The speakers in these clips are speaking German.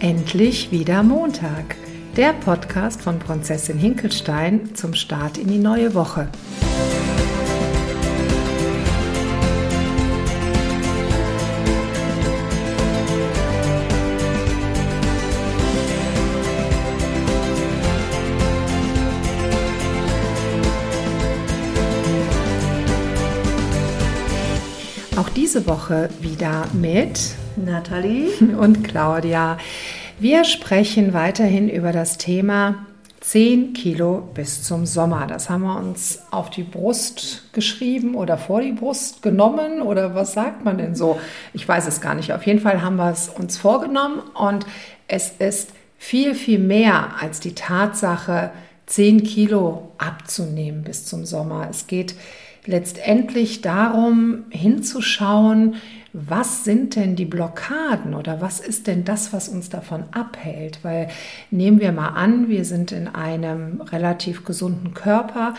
Endlich wieder Montag. Der Podcast von Prinzessin Hinkelstein zum Start in die neue Woche. Auch diese Woche wieder mit Nathalie und Claudia. Wir sprechen weiterhin über das Thema 10 Kilo bis zum Sommer. Das haben wir uns auf die Brust geschrieben oder vor die Brust genommen oder was sagt man denn so? Ich weiß es gar nicht. Auf jeden Fall haben wir es uns vorgenommen und es ist viel, viel mehr als die Tatsache, 10 Kilo abzunehmen bis zum Sommer. Es geht letztendlich darum, hinzuschauen, was sind denn die Blockaden oder was ist denn das, was uns davon abhält? Weil nehmen wir mal an, wir sind in einem relativ gesunden Körper,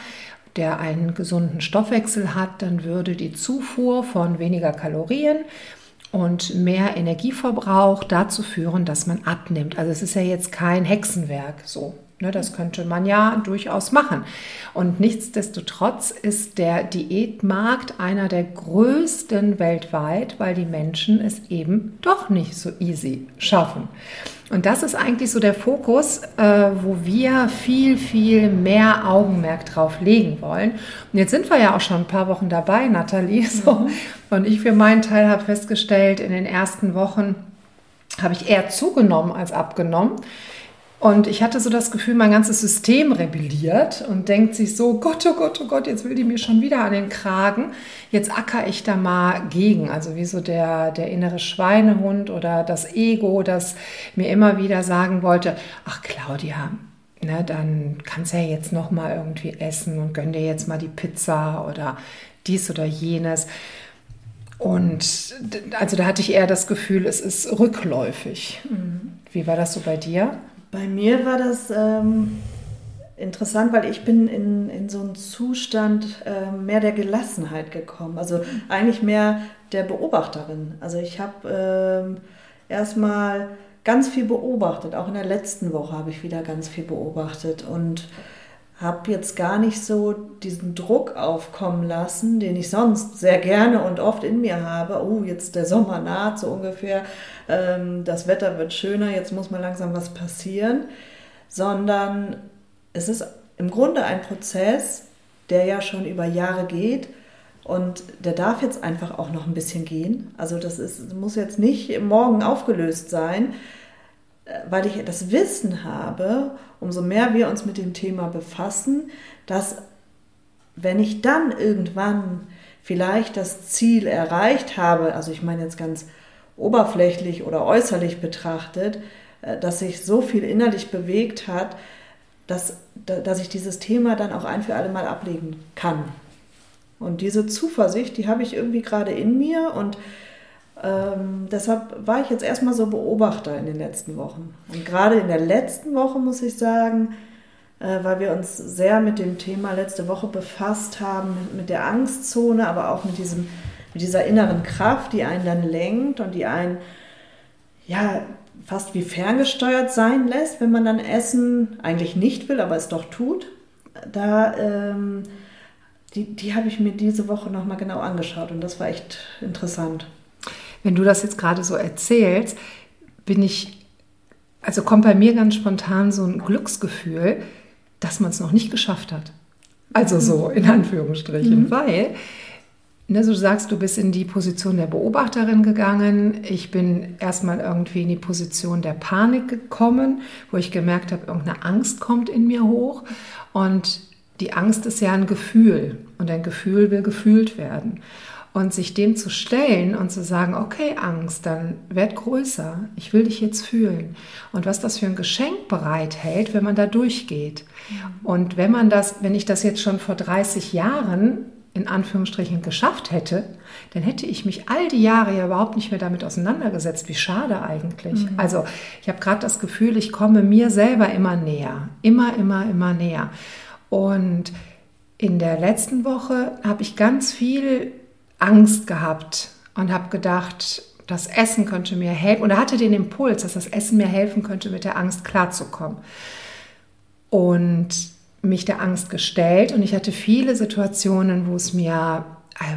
der einen gesunden Stoffwechsel hat, dann würde die Zufuhr von weniger Kalorien und mehr Energieverbrauch dazu führen, dass man abnimmt. Also es ist ja jetzt kein Hexenwerk so. Ne, das könnte man ja durchaus machen. Und nichtsdestotrotz ist der Diätmarkt einer der größten weltweit, weil die Menschen es eben doch nicht so easy schaffen. Und das ist eigentlich so der Fokus, äh, wo wir viel, viel mehr Augenmerk drauf legen wollen. Und jetzt sind wir ja auch schon ein paar Wochen dabei, Nathalie. So. Und ich für meinen Teil habe festgestellt, in den ersten Wochen habe ich eher zugenommen als abgenommen. Und ich hatte so das Gefühl, mein ganzes System rebelliert und denkt sich so, Gott, oh Gott, oh Gott, jetzt will die mir schon wieder an den Kragen. Jetzt acker ich da mal gegen. Also wie so der, der innere Schweinehund oder das Ego, das mir immer wieder sagen wollte, ach Claudia, ne, dann kannst du ja jetzt noch mal irgendwie essen und gönn dir jetzt mal die Pizza oder dies oder jenes. Und also da hatte ich eher das Gefühl, es ist rückläufig. Mhm. Wie war das so bei dir? Bei mir war das ähm, interessant, weil ich bin in, in so einen Zustand äh, mehr der Gelassenheit gekommen. Also eigentlich mehr der Beobachterin. Also ich habe äh, erstmal ganz viel beobachtet. Auch in der letzten Woche habe ich wieder ganz viel beobachtet und habe jetzt gar nicht so diesen Druck aufkommen lassen, den ich sonst sehr gerne und oft in mir habe. Oh, jetzt der Sommer naht so ungefähr, ähm, das Wetter wird schöner, jetzt muss mal langsam was passieren, sondern es ist im Grunde ein Prozess, der ja schon über Jahre geht und der darf jetzt einfach auch noch ein bisschen gehen. Also das ist, muss jetzt nicht morgen aufgelöst sein, weil ich das Wissen habe, umso mehr wir uns mit dem Thema befassen, dass wenn ich dann irgendwann vielleicht das Ziel erreicht habe, also ich meine jetzt ganz oberflächlich oder äußerlich betrachtet, äh, dass sich so viel innerlich bewegt hat, dass, dass ich dieses Thema dann auch ein für alle Mal ablegen kann. Und diese Zuversicht, die habe ich irgendwie gerade in mir und ähm, deshalb war ich jetzt erstmal so Beobachter in den letzten Wochen. Und gerade in der letzten Woche muss ich sagen, äh, weil wir uns sehr mit dem Thema letzte Woche befasst haben, mit der Angstzone, aber auch mit, diesem, mit dieser inneren Kraft, die einen dann lenkt und die einen ja fast wie ferngesteuert sein lässt, wenn man dann Essen eigentlich nicht will, aber es doch tut. Da ähm, die, die habe ich mir diese Woche nochmal genau angeschaut und das war echt interessant. Wenn du das jetzt gerade so erzählst, bin ich, also kommt bei mir ganz spontan so ein Glücksgefühl, dass man es noch nicht geschafft hat. Also so in Anführungsstrichen, mhm. weil ne, so du sagst, du bist in die Position der Beobachterin gegangen. Ich bin erstmal irgendwie in die Position der Panik gekommen, wo ich gemerkt habe, irgendeine Angst kommt in mir hoch. Und die Angst ist ja ein Gefühl und ein Gefühl will gefühlt werden. Und sich dem zu stellen und zu sagen, okay, Angst, dann werd größer, ich will dich jetzt fühlen. Und was das für ein Geschenk bereithält, wenn man da durchgeht. Und wenn man das, wenn ich das jetzt schon vor 30 Jahren in Anführungsstrichen geschafft hätte, dann hätte ich mich all die Jahre ja überhaupt nicht mehr damit auseinandergesetzt. Wie schade eigentlich. Mhm. Also ich habe gerade das Gefühl, ich komme mir selber immer näher. Immer, immer, immer näher. Und in der letzten Woche habe ich ganz viel Angst gehabt und habe gedacht, das Essen könnte mir helfen. Und er hatte den Impuls, dass das Essen mir helfen könnte, mit der Angst klarzukommen. Und mich der Angst gestellt und ich hatte viele Situationen, wo es mir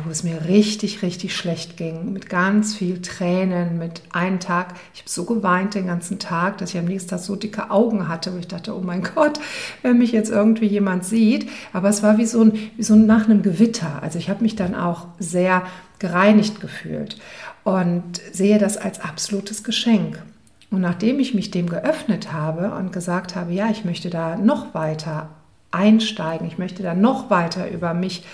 wo es mir richtig, richtig schlecht ging, mit ganz viel Tränen, mit einem Tag, ich habe so geweint den ganzen Tag, dass ich am nächsten Tag so dicke Augen hatte, wo ich dachte, oh mein Gott, wenn mich jetzt irgendwie jemand sieht. Aber es war wie so ein, wie so nach einem Gewitter. Also ich habe mich dann auch sehr gereinigt gefühlt und sehe das als absolutes Geschenk. Und nachdem ich mich dem geöffnet habe und gesagt habe, ja, ich möchte da noch weiter einsteigen, ich möchte da noch weiter über mich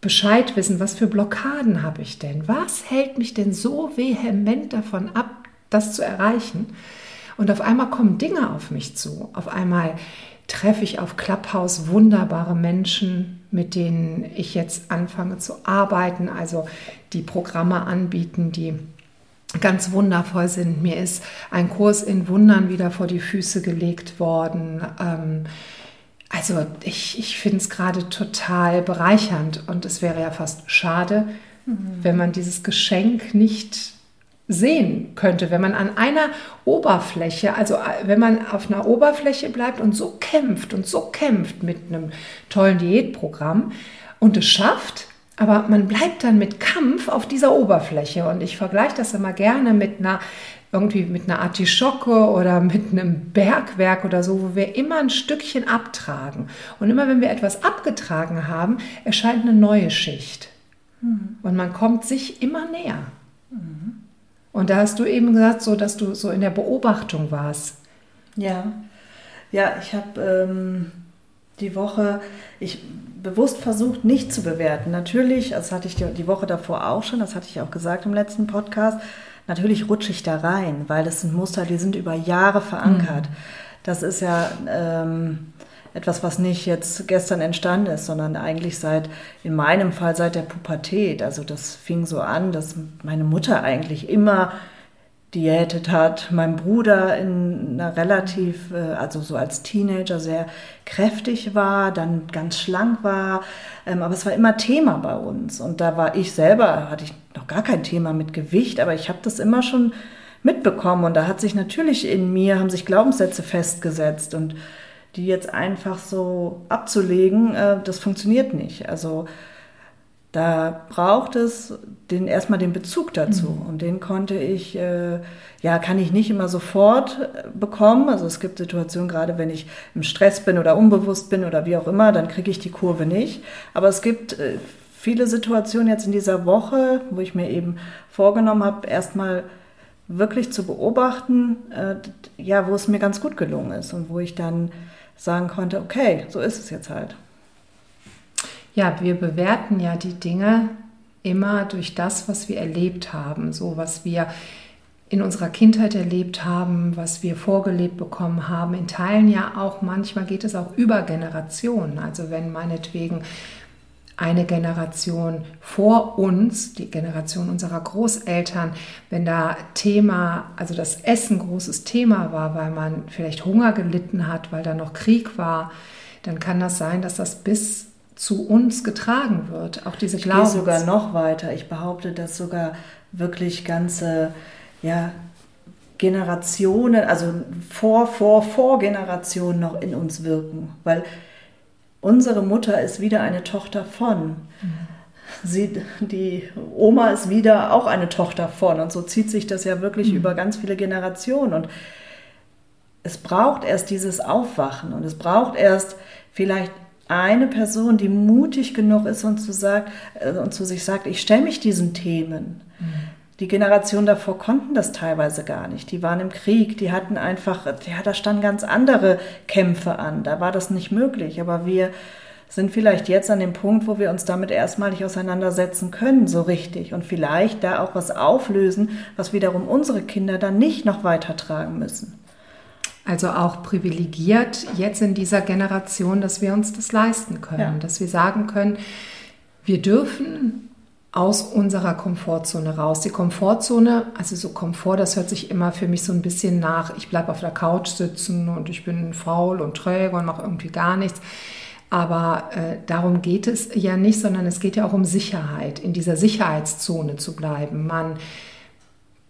Bescheid wissen, was für Blockaden habe ich denn? Was hält mich denn so vehement davon ab, das zu erreichen? Und auf einmal kommen Dinge auf mich zu. Auf einmal treffe ich auf Clubhouse wunderbare Menschen, mit denen ich jetzt anfange zu arbeiten, also die Programme anbieten, die ganz wundervoll sind. Mir ist ein Kurs in Wundern wieder vor die Füße gelegt worden. Ähm, also ich, ich finde es gerade total bereichernd und es wäre ja fast schade, mhm. wenn man dieses Geschenk nicht sehen könnte, wenn man an einer Oberfläche, also äh, wenn man auf einer Oberfläche bleibt und so kämpft und so kämpft mit einem tollen Diätprogramm und es schafft, aber man bleibt dann mit Kampf auf dieser Oberfläche und ich vergleiche das immer gerne mit einer irgendwie mit einer Artischocke oder mit einem Bergwerk oder so, wo wir immer ein Stückchen abtragen. Und immer wenn wir etwas abgetragen haben, erscheint eine neue Schicht. Mhm. Und man kommt sich immer näher. Mhm. Und da hast du eben gesagt, so dass du so in der Beobachtung warst. Ja, ja, ich habe ähm, die Woche, ich bewusst versucht, nicht zu bewerten. Natürlich, das hatte ich die Woche davor auch schon, das hatte ich auch gesagt im letzten Podcast, natürlich rutsche ich da rein, weil das sind Muster, die sind über Jahre verankert. Mhm. Das ist ja ähm, etwas, was nicht jetzt gestern entstanden ist, sondern eigentlich seit, in meinem Fall seit der Pubertät. Also das fing so an, dass meine Mutter eigentlich immer diätet hat. Mein Bruder in einer relativ, äh, also so als Teenager sehr kräftig war, dann ganz schlank war. Ähm, aber es war immer Thema bei uns. Und da war ich selber, hatte ich noch gar kein Thema mit Gewicht, aber ich habe das immer schon mitbekommen. Und da hat sich natürlich in mir, haben sich Glaubenssätze festgesetzt. Und die jetzt einfach so abzulegen, äh, das funktioniert nicht. Also da braucht es den, erstmal den Bezug dazu. Mhm. Und den konnte ich, äh, ja, kann ich nicht immer sofort äh, bekommen. Also es gibt Situationen, gerade wenn ich im Stress bin oder unbewusst bin oder wie auch immer, dann kriege ich die Kurve nicht. Aber es gibt äh, viele Situationen jetzt in dieser Woche, wo ich mir eben vorgenommen habe, erstmal wirklich zu beobachten, äh, ja, wo es mir ganz gut gelungen ist und wo ich dann sagen konnte, okay, so ist es jetzt halt. Ja, wir bewerten ja die Dinge immer durch das, was wir erlebt haben, so was wir in unserer Kindheit erlebt haben, was wir vorgelebt bekommen haben. In Teilen ja auch, manchmal geht es auch über Generationen. Also wenn meinetwegen eine Generation vor uns, die Generation unserer Großeltern, wenn da Thema, also das Essen großes Thema war, weil man vielleicht Hunger gelitten hat, weil da noch Krieg war, dann kann das sein, dass das bis zu uns getragen wird. Auch diese Glaubens. Ich gehe sogar noch weiter. Ich behaupte, dass sogar wirklich ganze ja, Generationen, also vor, vor, vor Generationen noch in uns wirken. Weil unsere Mutter ist wieder eine Tochter von. Mhm. Sie, die Oma ist wieder auch eine Tochter von. Und so zieht sich das ja wirklich mhm. über ganz viele Generationen. Und es braucht erst dieses Aufwachen und es braucht erst vielleicht eine Person, die mutig genug ist und zu, sagt, äh, und zu sich sagt, ich stelle mich diesen Themen. Mhm. Die Generation davor konnten das teilweise gar nicht. Die waren im Krieg, die hatten einfach, ja, da standen ganz andere Kämpfe an. Da war das nicht möglich. Aber wir sind vielleicht jetzt an dem Punkt, wo wir uns damit erstmalig auseinandersetzen können, so richtig. Und vielleicht da auch was auflösen, was wiederum unsere Kinder dann nicht noch weitertragen müssen. Also auch privilegiert jetzt in dieser Generation, dass wir uns das leisten können, ja. dass wir sagen können, wir dürfen aus unserer Komfortzone raus. Die Komfortzone, also so Komfort, das hört sich immer für mich so ein bisschen nach, ich bleibe auf der Couch sitzen und ich bin faul und träge und mache irgendwie gar nichts. Aber äh, darum geht es ja nicht, sondern es geht ja auch um Sicherheit, in dieser Sicherheitszone zu bleiben. Man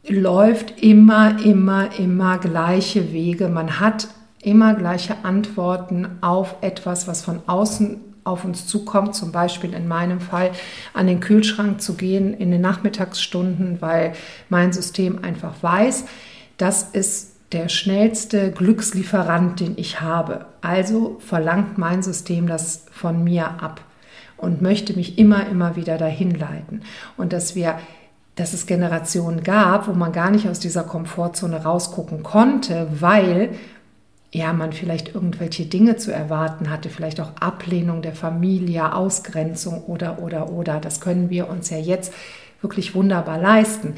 läuft immer, immer, immer gleiche Wege. Man hat immer gleiche Antworten auf etwas, was von außen auf uns zukommt, zum Beispiel in meinem Fall an den Kühlschrank zu gehen in den Nachmittagsstunden, weil mein System einfach weiß, das ist der schnellste Glückslieferant, den ich habe. Also verlangt mein System das von mir ab und möchte mich immer, immer wieder dahin leiten. Und dass wir dass es Generationen gab, wo man gar nicht aus dieser Komfortzone rausgucken konnte, weil ja, man vielleicht irgendwelche Dinge zu erwarten hatte, vielleicht auch Ablehnung der Familie, Ausgrenzung oder, oder, oder. Das können wir uns ja jetzt wirklich wunderbar leisten.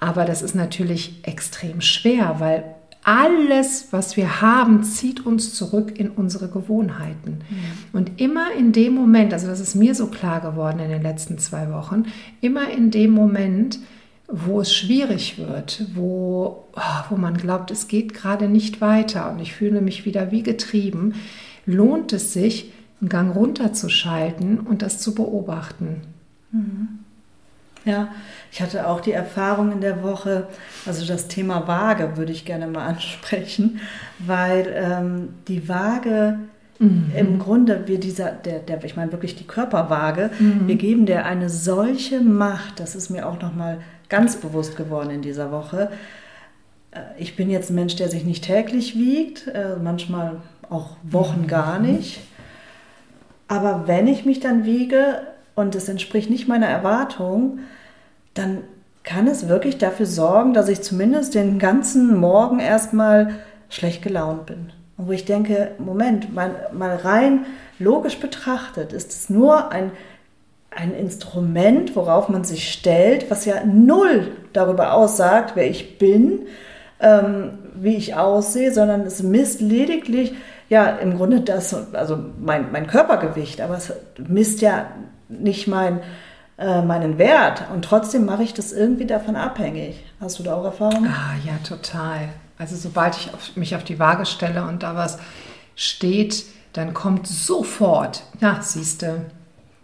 Aber das ist natürlich extrem schwer, weil alles, was wir haben, zieht uns zurück in unsere Gewohnheiten. Mhm. Und immer in dem Moment, also das ist mir so klar geworden in den letzten zwei Wochen, immer in dem Moment, wo es schwierig wird, wo, oh, wo man glaubt, es geht gerade nicht weiter und ich fühle mich wieder wie getrieben, lohnt es sich, einen Gang runterzuschalten und das zu beobachten. Mhm. Ja, ich hatte auch die Erfahrung in der Woche, also das Thema Waage würde ich gerne mal ansprechen, weil ähm, die Waage Mhm. Im Grunde, wir dieser, der, der, ich meine wirklich die Körperwaage, mhm. wir geben der eine solche Macht, das ist mir auch nochmal ganz bewusst geworden in dieser Woche. Äh, ich bin jetzt ein Mensch, der sich nicht täglich wiegt, äh, manchmal auch Wochen mhm. gar nicht. Aber wenn ich mich dann wiege und es entspricht nicht meiner Erwartung, dann kann es wirklich dafür sorgen, dass ich zumindest den ganzen Morgen erstmal schlecht gelaunt bin. Und wo ich denke, Moment, mal, mal rein logisch betrachtet, ist es nur ein ein Instrument, worauf man sich stellt, was ja null darüber aussagt, wer ich bin, ähm, wie ich aussehe, sondern es misst lediglich, ja, im Grunde das, also mein, mein Körpergewicht, aber es misst ja nicht mein, äh, meinen Wert und trotzdem mache ich das irgendwie davon abhängig. Hast du da auch Erfahrung? Ah, ja, total. Also sobald ich auf, mich auf die Waage stelle und da was steht, dann kommt sofort, ja, siehst du,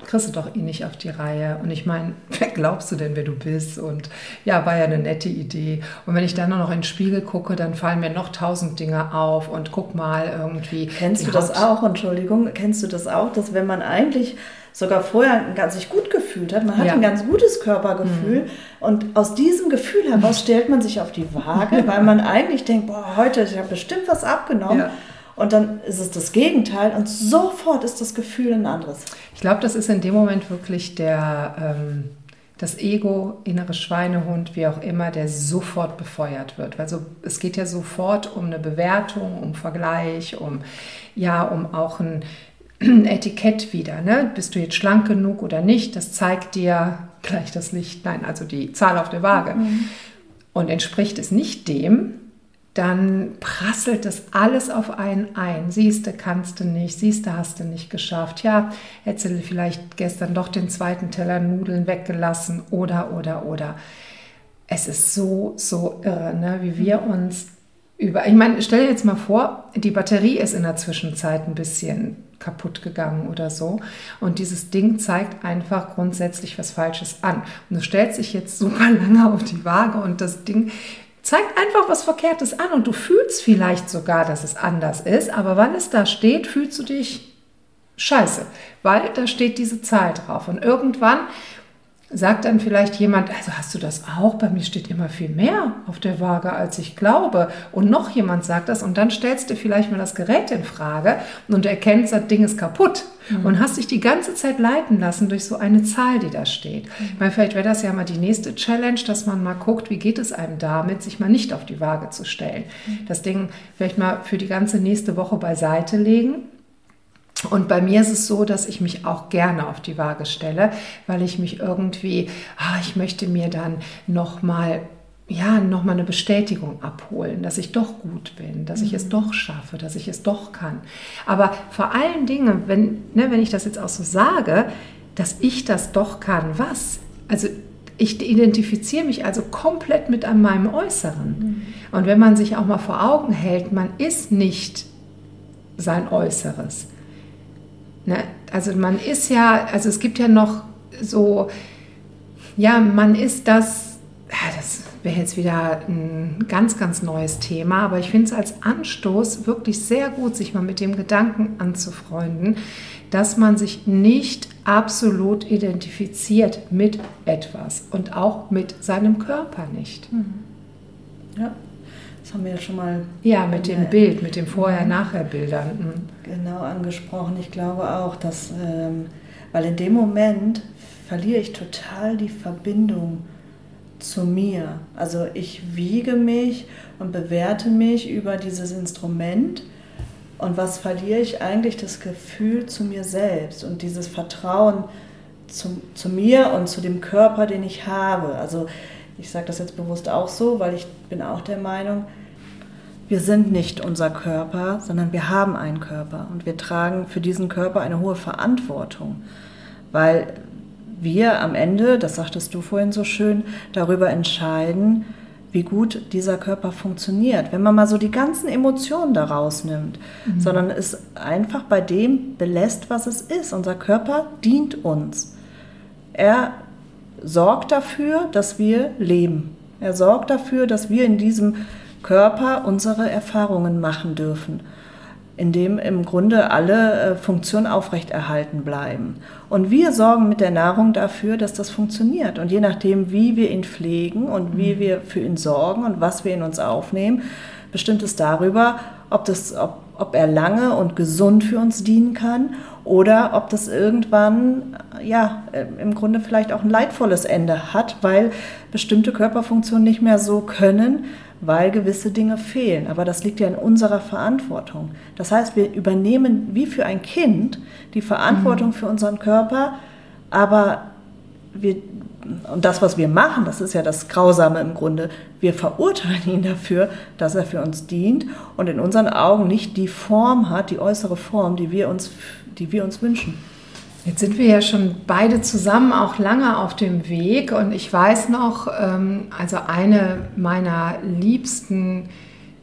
kriegst du doch eh nicht auf die Reihe. Und ich meine, wer glaubst du denn, wer du bist? Und ja, war ja eine nette Idee. Und wenn ich dann noch in den Spiegel gucke, dann fallen mir noch tausend Dinge auf und guck mal irgendwie. Kennst du das auch? Entschuldigung, kennst du das auch, dass wenn man eigentlich sogar vorher ganz sich gut gefühlt hat. Man hat ja. ein ganz gutes Körpergefühl mhm. und aus diesem Gefühl heraus stellt man sich auf die Waage, weil man eigentlich denkt, boah, heute ich habe bestimmt was abgenommen. Ja. Und dann ist es das Gegenteil und sofort ist das Gefühl ein anderes. Ich glaube, das ist in dem Moment wirklich der, ähm, das Ego, innere Schweinehund, wie auch immer, der sofort befeuert wird. Also es geht ja sofort um eine Bewertung, um Vergleich, um ja, um auch ein Etikett wieder. Ne? Bist du jetzt schlank genug oder nicht? Das zeigt dir gleich das Licht, nein, also die Zahl auf der Waage. Mhm. Und entspricht es nicht dem, dann prasselt das alles auf einen ein. Siehst du, kannst du nicht, siehst du, hast du nicht geschafft. Ja, hättest du vielleicht gestern doch den zweiten Teller Nudeln weggelassen oder, oder, oder. Es ist so, so irre, ne? wie wir uns über. Ich meine, stell dir jetzt mal vor, die Batterie ist in der Zwischenzeit ein bisschen kaputt gegangen oder so. Und dieses Ding zeigt einfach grundsätzlich was Falsches an. Und du stellst dich jetzt super lange auf die Waage und das Ding zeigt einfach was Verkehrtes an und du fühlst vielleicht sogar, dass es anders ist, aber wann es da steht, fühlst du dich scheiße, weil da steht diese Zahl drauf. Und irgendwann sagt dann vielleicht jemand, also hast du das auch? Bei mir steht immer viel mehr auf der Waage, als ich glaube. Und noch jemand sagt das und dann stellst du vielleicht mal das Gerät in Frage und erkennst, das Ding ist kaputt mhm. und hast dich die ganze Zeit leiten lassen durch so eine Zahl, die da steht. Mhm. Weil vielleicht wäre das ja mal die nächste Challenge, dass man mal guckt, wie geht es einem damit, sich mal nicht auf die Waage zu stellen. Mhm. Das Ding vielleicht mal für die ganze nächste Woche beiseite legen und bei mir ist es so, dass ich mich auch gerne auf die Waage stelle, weil ich mich irgendwie, ah, ich möchte mir dann nochmal ja, nochmal eine Bestätigung abholen, dass ich doch gut bin, dass ich es mhm. doch schaffe, dass ich es doch kann. Aber vor allen Dingen, wenn, ne, wenn ich das jetzt auch so sage, dass ich das doch kann, was? Also ich identifiziere mich also komplett mit an meinem Äußeren. Mhm. Und wenn man sich auch mal vor Augen hält, man ist nicht sein Äußeres. Ne? Also man ist ja, also es gibt ja noch so, ja, man ist das, das wäre jetzt wieder ein ganz, ganz neues Thema, aber ich finde es als Anstoß wirklich sehr gut, sich mal mit dem Gedanken anzufreunden, dass man sich nicht absolut identifiziert mit etwas und auch mit seinem Körper nicht. Mhm. Ja, das haben wir ja schon mal. Ja, mit dem Bild, mit dem Vorher-Nachher-Bildern. Mhm. Genau angesprochen. Ich glaube auch, dass, ähm, weil in dem Moment verliere ich total die Verbindung zu mir. Also ich wiege mich und bewerte mich über dieses Instrument. Und was verliere ich eigentlich? Das Gefühl zu mir selbst und dieses Vertrauen zu, zu mir und zu dem Körper, den ich habe. Also ich sage das jetzt bewusst auch so, weil ich bin auch der Meinung, wir sind nicht unser Körper, sondern wir haben einen Körper und wir tragen für diesen Körper eine hohe Verantwortung, weil wir am Ende, das sagtest du vorhin so schön, darüber entscheiden, wie gut dieser Körper funktioniert. Wenn man mal so die ganzen Emotionen daraus nimmt, mhm. sondern es einfach bei dem belässt, was es ist. Unser Körper dient uns. Er sorgt dafür, dass wir leben. Er sorgt dafür, dass wir in diesem Körper unsere Erfahrungen machen dürfen, indem im Grunde alle äh, Funktionen aufrechterhalten bleiben. Und wir sorgen mit der Nahrung dafür, dass das funktioniert. Und je nachdem, wie wir ihn pflegen und wie mhm. wir für ihn sorgen und was wir in uns aufnehmen, bestimmt es darüber, ob, das, ob, ob er lange und gesund für uns dienen kann oder ob das irgendwann ja im Grunde vielleicht auch ein leidvolles Ende hat, weil bestimmte Körperfunktionen nicht mehr so können, weil gewisse Dinge fehlen. Aber das liegt ja in unserer Verantwortung. Das heißt, wir übernehmen wie für ein Kind die Verantwortung mhm. für unseren Körper, aber wir und das, was wir machen, das ist ja das Grausame im Grunde, wir verurteilen ihn dafür, dass er für uns dient und in unseren Augen nicht die Form hat, die äußere Form, die wir uns, die wir uns wünschen. Jetzt sind wir ja schon beide zusammen auch lange auf dem Weg und ich weiß noch, ähm, also eine meiner liebsten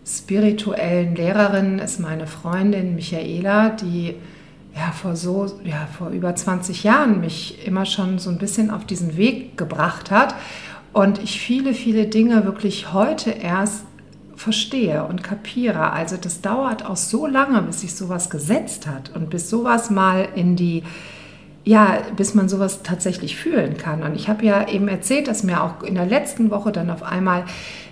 spirituellen Lehrerinnen ist meine Freundin Michaela, die ja, vor so, ja, vor über 20 Jahren mich immer schon so ein bisschen auf diesen Weg gebracht hat und ich viele, viele Dinge wirklich heute erst verstehe und kapiere. Also das dauert auch so lange, bis sich sowas gesetzt hat und bis sowas mal in die, ja, bis man sowas tatsächlich fühlen kann. Und ich habe ja eben erzählt, dass mir auch in der letzten Woche dann auf einmal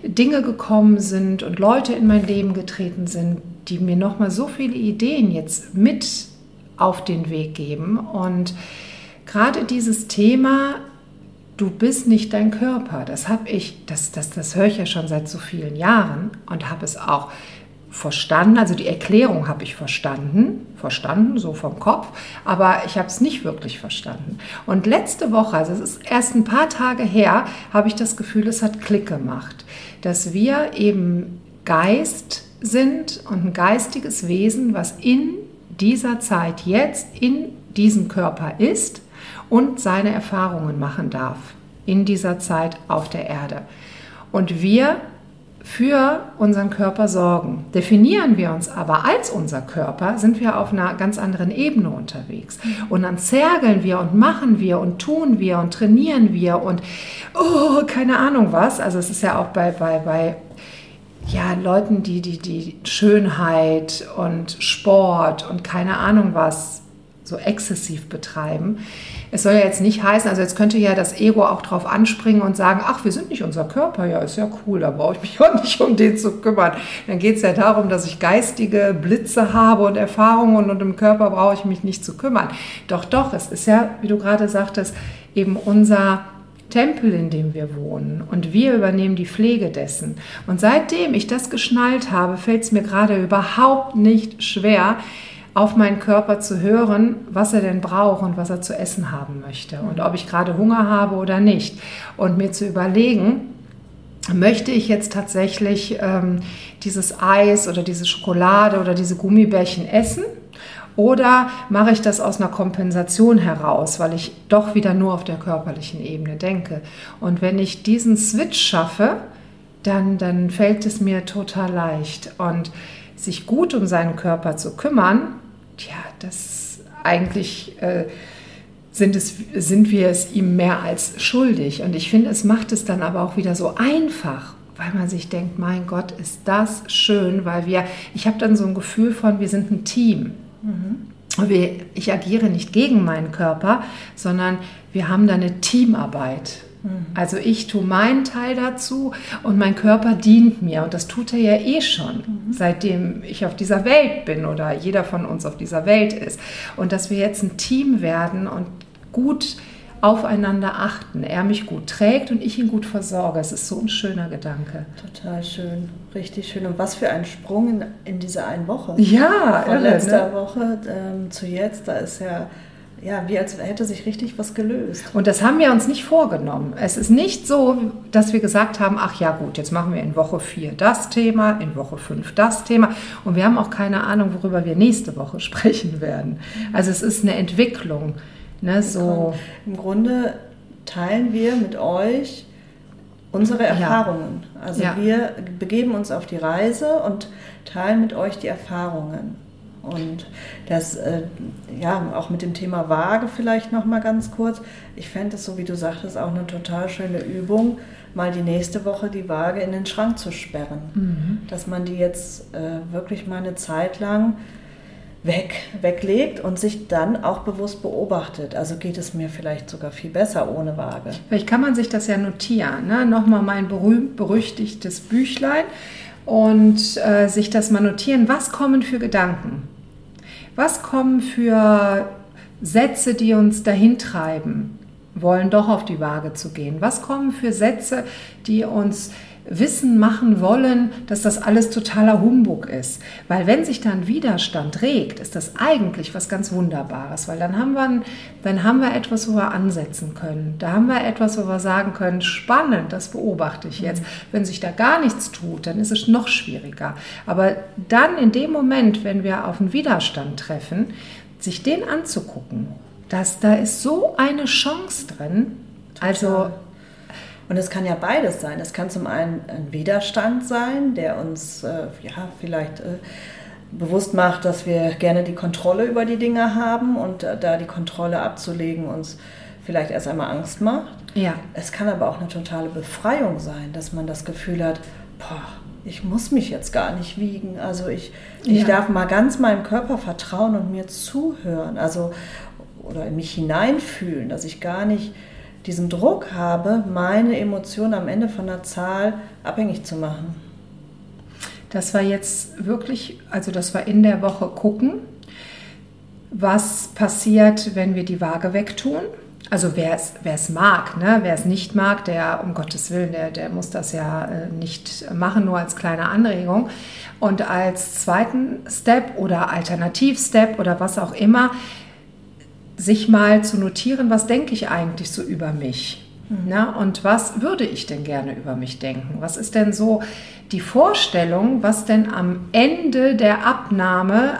Dinge gekommen sind und Leute in mein Leben getreten sind, die mir nochmal so viele Ideen jetzt mit auf den Weg geben. Und gerade dieses Thema, du bist nicht dein Körper, das habe ich, das, das, das höre ich ja schon seit so vielen Jahren und habe es auch verstanden, also die Erklärung habe ich verstanden, verstanden, so vom Kopf, aber ich habe es nicht wirklich verstanden. Und letzte Woche, also es ist erst ein paar Tage her, habe ich das Gefühl, es hat Klick gemacht, dass wir eben Geist sind und ein geistiges Wesen, was in dieser Zeit jetzt in diesem Körper ist und seine Erfahrungen machen darf in dieser Zeit auf der Erde. Und wir für unseren Körper sorgen. Definieren wir uns aber als unser Körper, sind wir auf einer ganz anderen Ebene unterwegs. Und dann zergeln wir und machen wir und tun wir und trainieren wir und oh, keine Ahnung was. Also es ist ja auch bei, bei, bei ja, Leuten, die, die, die Schönheit und Sport und keine Ahnung was so exzessiv betreiben. Es soll ja jetzt nicht heißen, also jetzt könnte ja das Ego auch drauf anspringen und sagen, ach, wir sind nicht unser Körper, ja, ist ja cool, da brauche ich mich auch nicht um den zu kümmern. Dann geht es ja darum, dass ich geistige Blitze habe und Erfahrungen und im Körper brauche ich mich nicht zu kümmern. Doch, doch, es ist ja, wie du gerade sagtest, eben unser Tempel, in dem wir wohnen und wir übernehmen die Pflege dessen. Und seitdem ich das geschnallt habe, fällt es mir gerade überhaupt nicht schwer, auf meinen Körper zu hören, was er denn braucht und was er zu essen haben möchte und ob ich gerade Hunger habe oder nicht. Und mir zu überlegen, möchte ich jetzt tatsächlich ähm, dieses Eis oder diese Schokolade oder diese Gummibärchen essen oder mache ich das aus einer Kompensation heraus, weil ich doch wieder nur auf der körperlichen Ebene denke? Und wenn ich diesen Switch schaffe, dann, dann fällt es mir total leicht. Und sich gut um seinen Körper zu kümmern, ja, das eigentlich äh, sind, es, sind wir es ihm mehr als schuldig. Und ich finde, es macht es dann aber auch wieder so einfach, weil man sich denkt, mein Gott, ist das schön, weil wir, ich habe dann so ein Gefühl von, wir sind ein Team. Mhm. Wir, ich agiere nicht gegen meinen Körper, sondern wir haben da eine Teamarbeit. Also ich tue meinen Teil dazu und mein Körper dient mir und das tut er ja eh schon, mhm. seitdem ich auf dieser Welt bin oder jeder von uns auf dieser Welt ist. Und dass wir jetzt ein Team werden und gut aufeinander achten, er mich gut trägt und ich ihn gut versorge. Es ist so ein schöner Gedanke. Total schön, richtig schön. Und was für ein Sprung in, in dieser einen Woche. Ja, von irre, letzter ne? Woche ähm, zu jetzt, da ist ja ja, wie als hätte sich richtig was gelöst. Und das haben wir uns nicht vorgenommen. Es ist nicht so, dass wir gesagt haben, ach ja gut, jetzt machen wir in Woche 4 das Thema, in Woche 5 das Thema. Und wir haben auch keine Ahnung, worüber wir nächste Woche sprechen werden. Also es ist eine Entwicklung. Ne, so. Im Grunde teilen wir mit euch unsere Erfahrungen. Ja. Also ja. wir begeben uns auf die Reise und teilen mit euch die Erfahrungen. Und das, äh, ja, auch mit dem Thema Waage vielleicht noch mal ganz kurz. Ich fände es, so wie du sagtest, auch eine total schöne Übung, mal die nächste Woche die Waage in den Schrank zu sperren. Mhm. Dass man die jetzt äh, wirklich mal eine Zeit lang weg, weglegt und sich dann auch bewusst beobachtet. Also geht es mir vielleicht sogar viel besser ohne Waage. Vielleicht kann man sich das ja notieren. Ne? Nochmal mein berühmt-berüchtigtes Büchlein und äh, sich das mal notieren. Was kommen für Gedanken? Was kommen für Sätze, die uns dahin treiben, wollen doch auf die Waage zu gehen? Was kommen für Sätze, die uns wissen machen wollen, dass das alles totaler Humbug ist. Weil wenn sich dann Widerstand regt, ist das eigentlich was ganz Wunderbares, weil dann haben wir, dann haben wir etwas, wo wir ansetzen können. Da haben wir etwas, wo wir sagen können, spannend, das beobachte ich jetzt. Wenn sich da gar nichts tut, dann ist es noch schwieriger. Aber dann in dem Moment, wenn wir auf einen Widerstand treffen, sich den anzugucken, dass da ist so eine Chance drin. Also und es kann ja beides sein. Es kann zum einen ein Widerstand sein, der uns äh, ja, vielleicht äh, bewusst macht, dass wir gerne die Kontrolle über die Dinge haben und äh, da die Kontrolle abzulegen uns vielleicht erst einmal Angst macht. Ja. Es kann aber auch eine totale Befreiung sein, dass man das Gefühl hat, boah, ich muss mich jetzt gar nicht wiegen. Also ich, ich ja. darf mal ganz meinem Körper vertrauen und mir zuhören. Also oder in mich hineinfühlen, dass ich gar nicht diesen Druck habe, meine Emotionen am Ende von der Zahl abhängig zu machen. Das war jetzt wirklich, also das war in der Woche gucken, was passiert, wenn wir die Waage wegtun. Also wer es, mag, ne? wer es nicht mag, der um Gottes Willen, der, der muss das ja äh, nicht machen, nur als kleine Anregung. Und als zweiten Step oder Alternativstep oder was auch immer, sich mal zu notieren, was denke ich eigentlich so über mich? Mhm. Na, und was würde ich denn gerne über mich denken? Was ist denn so die Vorstellung, was denn am Ende der Abnahme,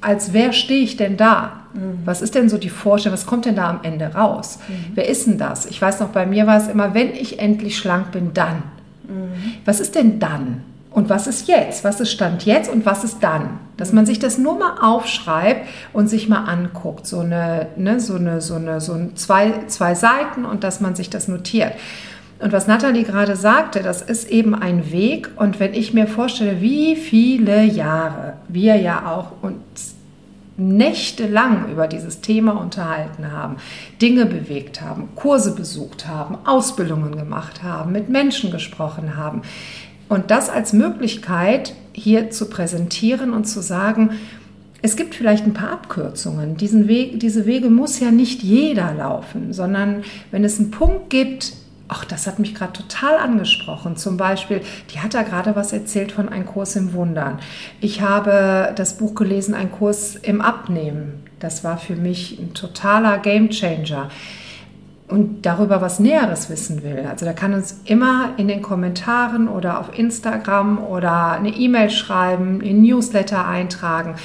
als wer stehe ich denn da? Mhm. Was ist denn so die Vorstellung, was kommt denn da am Ende raus? Mhm. Wer ist denn das? Ich weiß noch, bei mir war es immer, wenn ich endlich schlank bin, dann. Mhm. Was ist denn dann? Und was ist jetzt? Was ist Stand jetzt und was ist dann? Dass man sich das nur mal aufschreibt und sich mal anguckt, so eine, ne, so eine, so eine, so ein zwei, zwei Seiten und dass man sich das notiert. Und was Nathalie gerade sagte, das ist eben ein Weg. Und wenn ich mir vorstelle, wie viele Jahre wir ja auch uns nächtelang über dieses Thema unterhalten haben, Dinge bewegt haben, Kurse besucht haben, Ausbildungen gemacht haben, mit Menschen gesprochen haben, und das als Möglichkeit hier zu präsentieren und zu sagen, es gibt vielleicht ein paar Abkürzungen. Diesen Weg, diese Wege muss ja nicht jeder laufen, sondern wenn es einen Punkt gibt, ach, das hat mich gerade total angesprochen. Zum Beispiel, die hat da gerade was erzählt von einem Kurs im Wundern. Ich habe das Buch gelesen, ein Kurs im Abnehmen. Das war für mich ein totaler Gamechanger und darüber was Näheres wissen will, also da kann uns immer in den Kommentaren oder auf Instagram oder eine E-Mail schreiben, in Newsletter eintragen.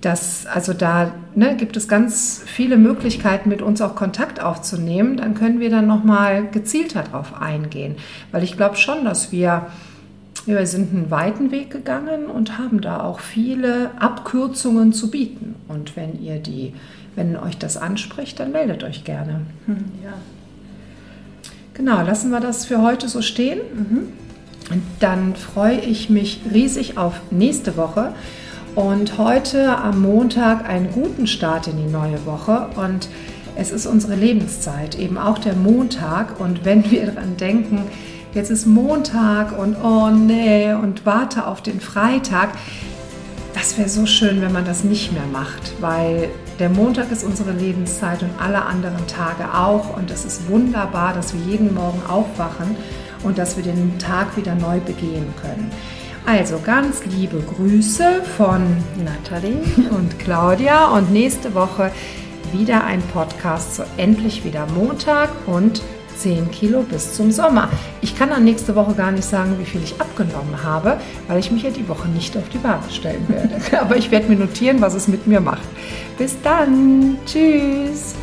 Das, also da ne, gibt es ganz viele Möglichkeiten, mit uns auch Kontakt aufzunehmen. Dann können wir dann nochmal gezielter darauf eingehen. Weil ich glaube schon, dass wir, wir sind einen weiten Weg gegangen und haben da auch viele Abkürzungen zu bieten. Und wenn ihr die Wenn euch das anspricht, dann meldet euch gerne. Hm, ja. Genau, lassen wir das für heute so stehen. Mhm. Und dann freue ich mich riesig auf nächste Woche und heute am Montag einen guten Start in die neue Woche. Und es ist unsere Lebenszeit, eben auch der Montag. Und wenn wir daran denken, jetzt ist Montag und oh nee, und warte auf den Freitag, das wäre so schön, wenn man das nicht mehr macht, weil der Montag ist unsere Lebenszeit und alle anderen Tage auch. Und es ist wunderbar, dass wir jeden Morgen aufwachen und dass wir den Tag wieder neu begehen können. Also ganz liebe Grüße von Nathalie und Claudia und nächste Woche wieder ein Podcast zu endlich wieder Montag und 10 Kilo bis zum Sommer. Ich kann dann nächste Woche gar nicht sagen, wie viel ich abgenommen habe, weil ich mich ja die Woche nicht auf die Waage stellen werde. Aber ich werde mir notieren, was es mit mir macht. Bis dann. Tschüss.